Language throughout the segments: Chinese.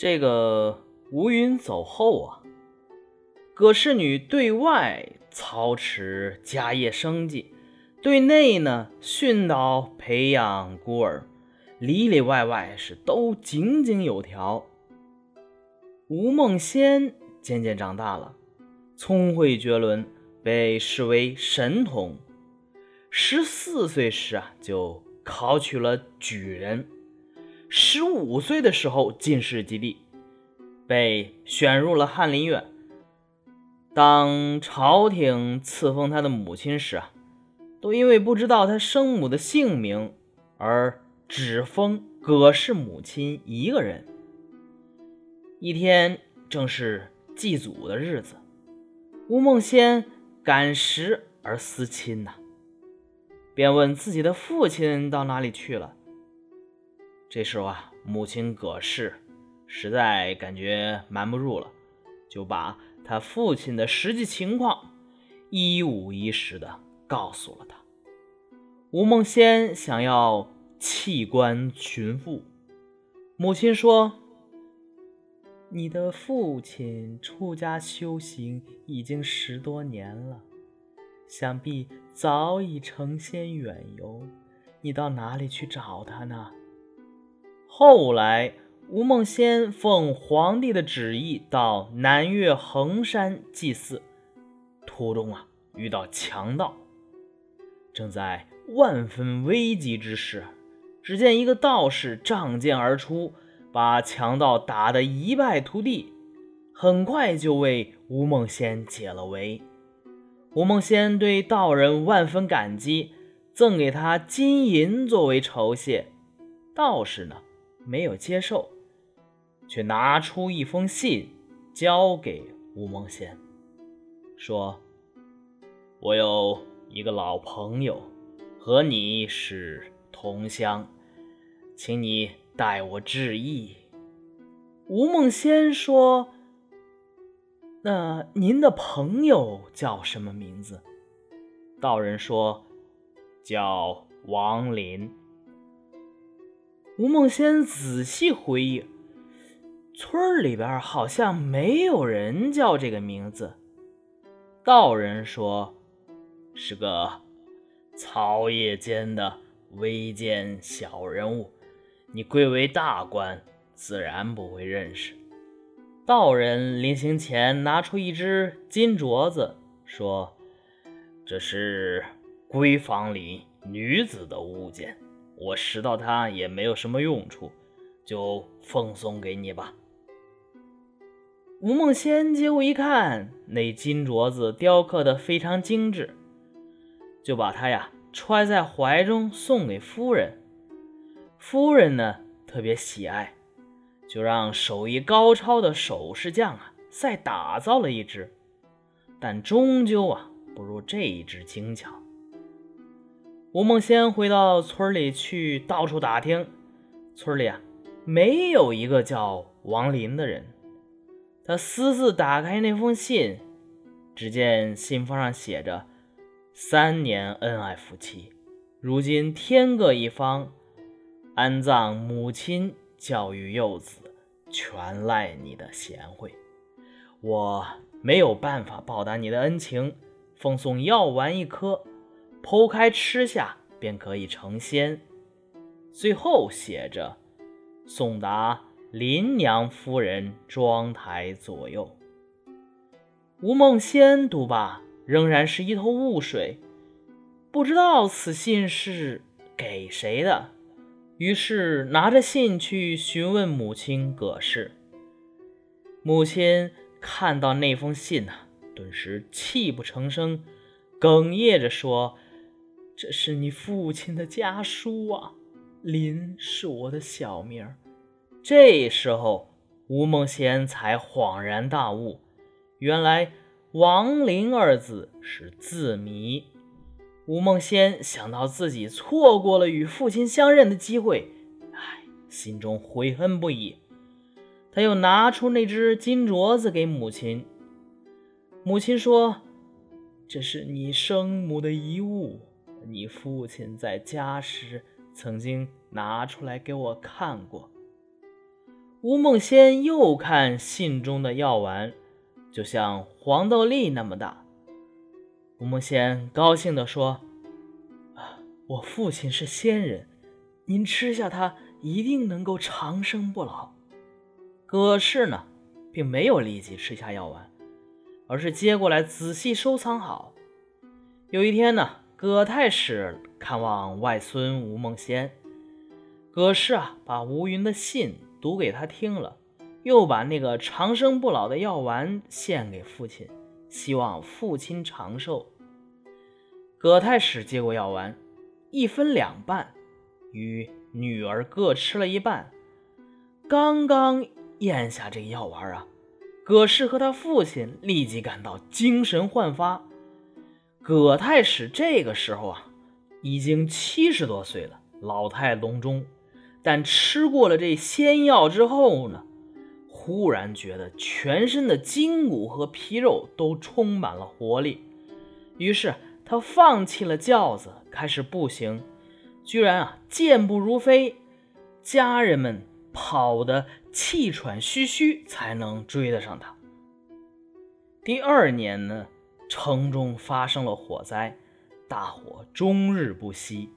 这个吴云走后啊，葛氏女对外操持家业生计，对内呢训导培养孤儿，里里外外是都井井有条。吴梦仙渐渐长大了，聪慧绝伦，被视为神童。十四岁时啊，就考取了举人。十五岁的时候进士及第，被选入了翰林院。当朝廷赐封他的母亲时啊，都因为不知道他生母的姓名，而只封葛氏母亲一个人。一天正是祭祖的日子，吴梦仙赶时而思亲呐，便问自己的父亲到哪里去了。这时候啊，母亲葛氏实在感觉瞒不住了，就把他父亲的实际情况一五一十的告诉了他。吴梦仙想要弃官寻父，母亲说：“你的父亲出家修行已经十多年了，想必早已成仙远游，你到哪里去找他呢？”后来，吴梦仙奉皇帝的旨意到南岳衡山祭祀，途中啊遇到强盗，正在万分危急之时，只见一个道士仗剑而出，把强盗打得一败涂地，很快就为吴梦仙解了围。吴梦仙对道人万分感激，赠给他金银作为酬谢。道士呢？没有接受，却拿出一封信交给吴梦仙，说：“我有一个老朋友，和你是同乡，请你代我致意。”吴梦仙说：“那您的朋友叫什么名字？”道人说：“叫王林。”吴梦仙仔细回忆，村里边好像没有人叫这个名字。道人说，是个草野间的微贱小人物，你贵为大官，自然不会认识。道人临行前拿出一只金镯子，说：“这是闺房里女子的物件。”我拾到它也没有什么用处，就奉送给你吧。吴梦仙接过一看，那金镯子雕刻的非常精致，就把它呀揣在怀中送给夫人。夫人呢特别喜爱，就让手艺高超的首饰匠啊再打造了一只，但终究啊不如这一只精巧。吴梦仙回到村里去，到处打听，村里啊没有一个叫王林的人。他私自打开那封信，只见信封上写着：“三年恩爱夫妻，如今天各一方，安葬母亲，教育幼子，全赖你的贤惠。我没有办法报答你的恩情，奉送药丸一颗。”剖开吃下便可以成仙。最后写着：“送达林娘夫人妆台左右。”吴梦仙读罢，仍然是一头雾水，不知道此信是给谁的。于是拿着信去询问母亲葛氏。母亲看到那封信呢，顿时泣不成声，哽咽着说。这是你父亲的家书啊，林是我的小名儿。这时候，吴梦仙才恍然大悟，原来“王林”二字是字谜。吴梦仙想到自己错过了与父亲相认的机会，唉，心中悔恨不已。他又拿出那只金镯子给母亲。母亲说：“这是你生母的遗物。”你父亲在家时曾经拿出来给我看过。吴梦仙又看信中的药丸，就像黄豆粒那么大。吴梦仙高兴地说：“啊，我父亲是仙人，您吃下它一定能够长生不老。”可是呢，并没有立即吃下药丸，而是接过来仔细收藏好。有一天呢，葛太史看望外孙吴梦仙。葛氏啊，把吴云的信读给他听了，又把那个长生不老的药丸献给父亲，希望父亲长寿。葛太史接过药丸，一分两半，与女儿各吃了一半。刚刚咽下这个药丸啊，葛氏和他父亲立即感到精神焕发。葛太史这个时候啊，已经七十多岁了，老态龙钟。但吃过了这仙药之后呢，忽然觉得全身的筋骨和皮肉都充满了活力。于是他放弃了轿子，开始步行，居然啊健步如飞。家人们跑得气喘吁吁，才能追得上他。第二年呢，城中发生了火灾，大火终日不熄。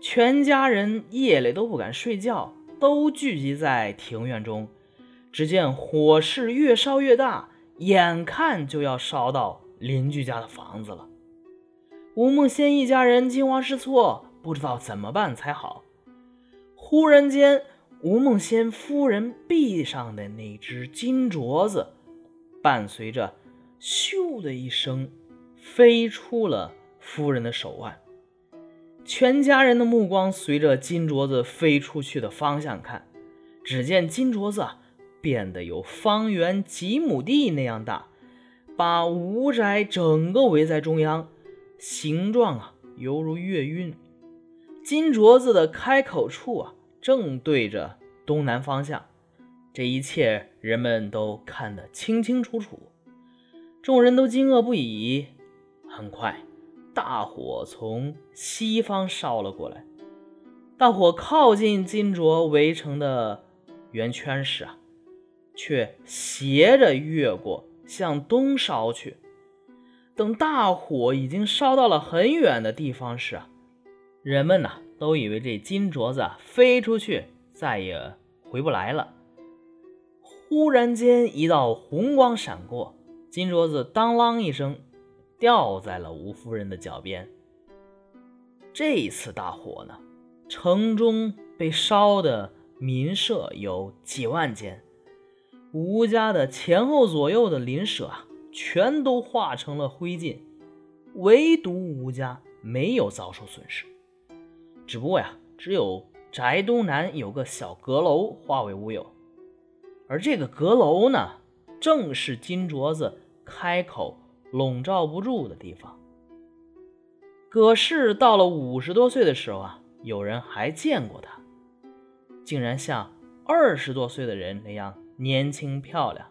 全家人夜里都不敢睡觉，都聚集在庭院中。只见火势越烧越大，眼看就要烧到邻居家的房子了。吴梦仙一家人惊慌失措，不知道怎么办才好。忽然间，吴梦仙夫人臂上的那只金镯子，伴随着“咻”的一声，飞出了夫人的手腕。全家人的目光随着金镯子飞出去的方向看，只见金镯子变得有方圆几亩地那样大，把吴宅整个围在中央，形状啊犹如月晕。金镯子的开口处啊正对着东南方向，这一切人们都看得清清楚楚，众人都惊愕不已。很快。大火从西方烧了过来，大火靠近金镯围成的圆圈时啊，却斜着越过，向东烧去。等大火已经烧到了很远的地方时啊，人们呢都以为这金镯子飞出去再也回不来了。忽然间，一道红光闪过，金镯子当啷一声。掉在了吴夫人的脚边。这次大火呢，城中被烧的民舍有几万间，吴家的前后左右的邻舍啊，全都化成了灰烬，唯独吴家没有遭受损失。只不过呀，只有宅东南有个小阁楼化为乌有，而这个阁楼呢，正是金镯子开口。笼罩不住的地方。葛氏到了五十多岁的时候啊，有人还见过他，竟然像二十多岁的人那样年轻漂亮。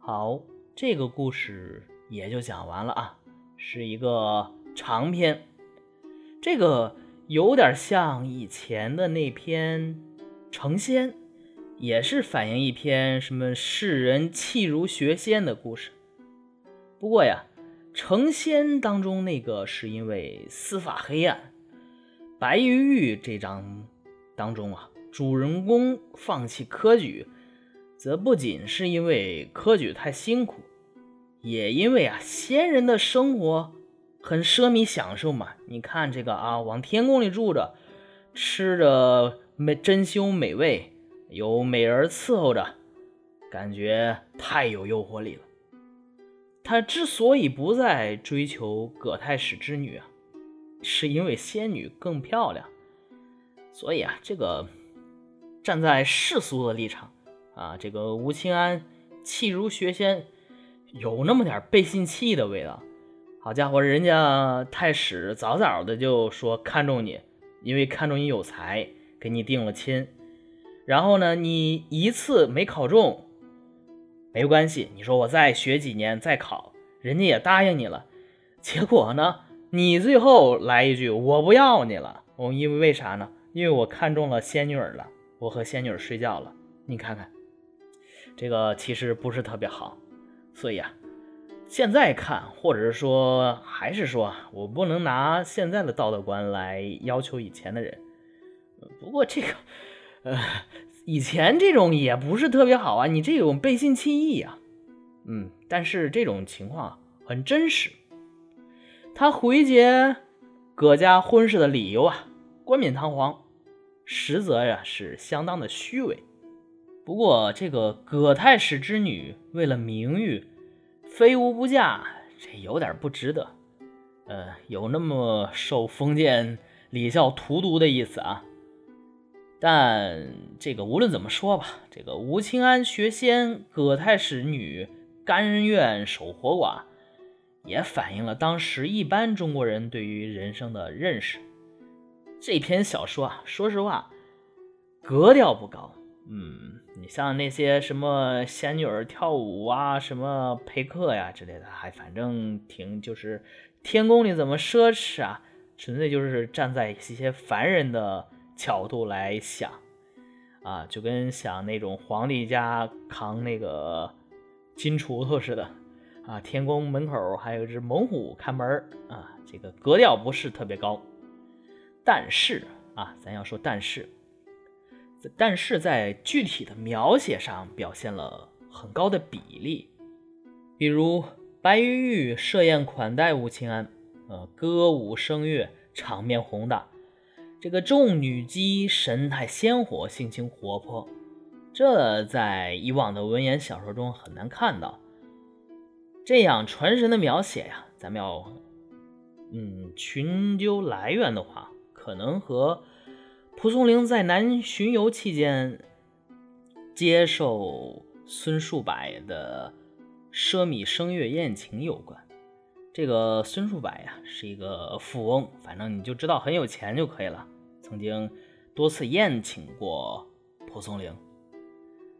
好，这个故事也就讲完了啊，是一个长篇。这个有点像以前的那篇《成仙》。也是反映一篇什么世人弃儒学仙的故事。不过呀，成仙当中那个是因为司法黑暗，白玉玉这章当中啊，主人公放弃科举，则不仅是因为科举太辛苦，也因为啊，仙人的生活很奢靡享受嘛。你看这个啊，往天宫里住着，吃着美珍馐美味。有美人伺候着，感觉太有诱惑力了。他之所以不再追求葛太史之女啊，是因为仙女更漂亮。所以啊，这个站在世俗的立场啊，这个吴清安气如学仙，有那么点背信弃义的味道。好家伙，人家太史早早的就说看中你，因为看中你有才，给你定了亲。然后呢，你一次没考中，没关系。你说我再学几年再考，人家也答应你了。结果呢，你最后来一句我不要你了。我因为为啥呢？因为我看中了仙女儿了，我和仙女睡觉了。你看看，这个其实不是特别好。所以啊，现在看，或者是说，还是说我不能拿现在的道德观来要求以前的人。不过这个，呃，以前这种也不是特别好啊，你这种背信弃义啊。嗯，但是这种情况很真实。他回绝葛家婚事的理由啊，冠冕堂皇，实则呀是相当的虚伪。不过这个葛太史之女为了名誉，非吾不嫁，这有点不值得。呃，有那么受封建礼教荼毒的意思啊。但这个无论怎么说吧，这个吴清安学仙，葛太史女。甘愿守活寡，也反映了当时一般中国人对于人生的认识。这篇小说啊，说实话，格调不高。嗯，你像那些什么仙女儿跳舞啊，什么陪客呀之类的，还反正挺就是天宫里怎么奢侈啊，纯粹就是站在一些凡人的角度来想啊，就跟想那种皇帝家扛那个。金锄头似的啊！天宫门口还有一只猛虎看门啊，这个格调不是特别高。但是啊，咱要说但是，但是在具体的描写上表现了很高的比例。比如白玉玉设宴款待吴清安，呃，歌舞声乐，场面宏大。这个众女姬神态鲜活，性情活泼。这在以往的文言小说中很难看到这样传神的描写呀。咱们要嗯寻究来源的话，可能和蒲松龄在南巡游期间接受孙树柏的奢靡声乐宴请有关。这个孙树柏呀是一个富翁，反正你就知道很有钱就可以了。曾经多次宴请过蒲松龄。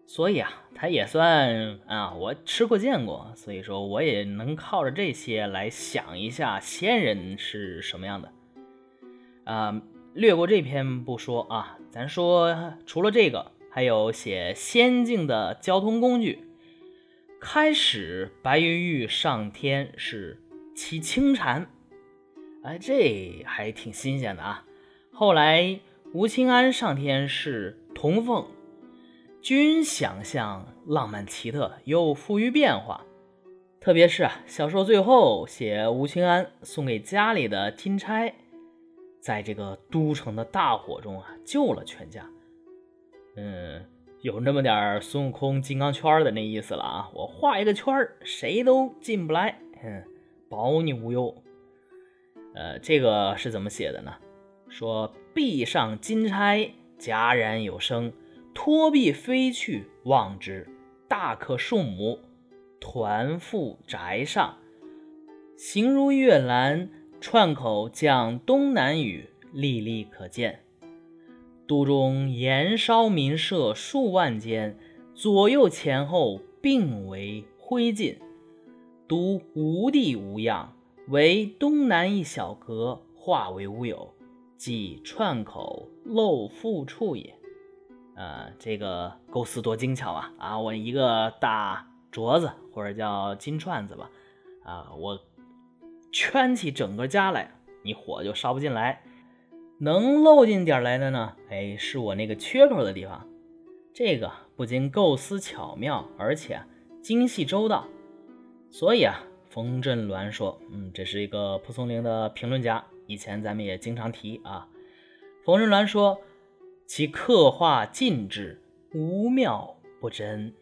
所以啊，他也算啊，我吃过见过，所以说我也能靠着这些来想一下仙人是什么样的。啊，略过这篇不说啊，咱说除了这个，还有写仙境的交通工具。开始白云玉上天是骑青蝉，哎，这还挺新鲜的啊。后来吴清安上天是铜凤。均想象浪漫奇特又富于变化，特别是啊，小说最后写吴清安送给家里的金钗，在这个都城的大火中啊救了全家。嗯，有那么点孙悟空金刚圈的那意思了啊！我画一个圈儿，谁都进不来，嗯，保你无忧。呃，这个是怎么写的呢？说壁上金钗戛然有声。托壁飞去，望之，大可数亩，团赴宅上，形如月兰，串口降东南雨，历历可见。都中盐烧民舍数万间，左右前后并为灰烬，独无地无恙，唯东南一小阁化为乌有，即串口漏腹处也。呃，这个构思多精巧啊！啊，我一个大镯子或者叫金串子吧，啊，我圈起整个家来，你火就烧不进来。能漏进点来的呢？哎，是我那个缺口的地方。这个不仅构思巧妙，而且精细周到。所以啊，冯振鸾说，嗯，这是一个蒲松龄的评论家，以前咱们也经常提啊。冯仁鸾说。其刻画尽致，无妙不真。